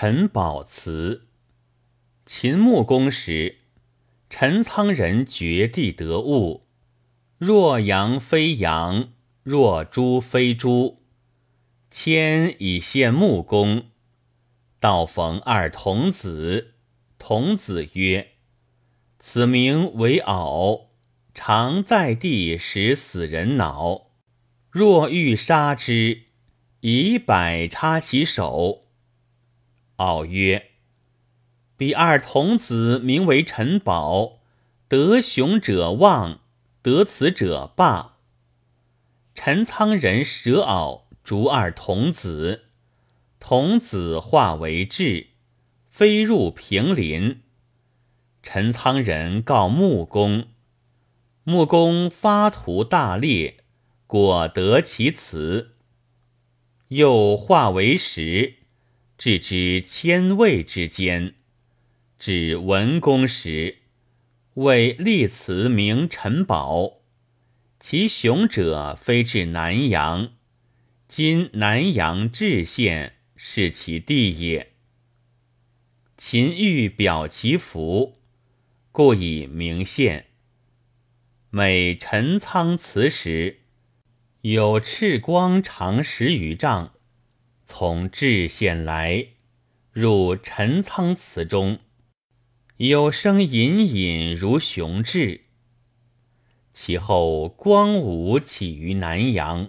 陈宝祠。秦穆公时，陈仓人掘地得物，若羊非羊，若猪非猪，迁以献穆公。道逢二童子，童子曰：“此名为媪，常在地使死人脑。若欲杀之，以百插其手。”敖曰：“彼二童子名为陈宝，得雄者旺，得此者霸。陈仓人舍敖，逐二童子，童子化为雉，飞入平林。陈仓人告穆公，穆公发图大猎，果得其辞，又化为石。”置之千位之间，指文公时，为立祠名陈宝。其雄者非至南阳，今南阳治县是其地也。秦欲表其福，故以名县。每陈仓祠时，有赤光长十余丈。从至县来，入陈仓祠中，有声隐隐如雄志。其后光武起于南阳。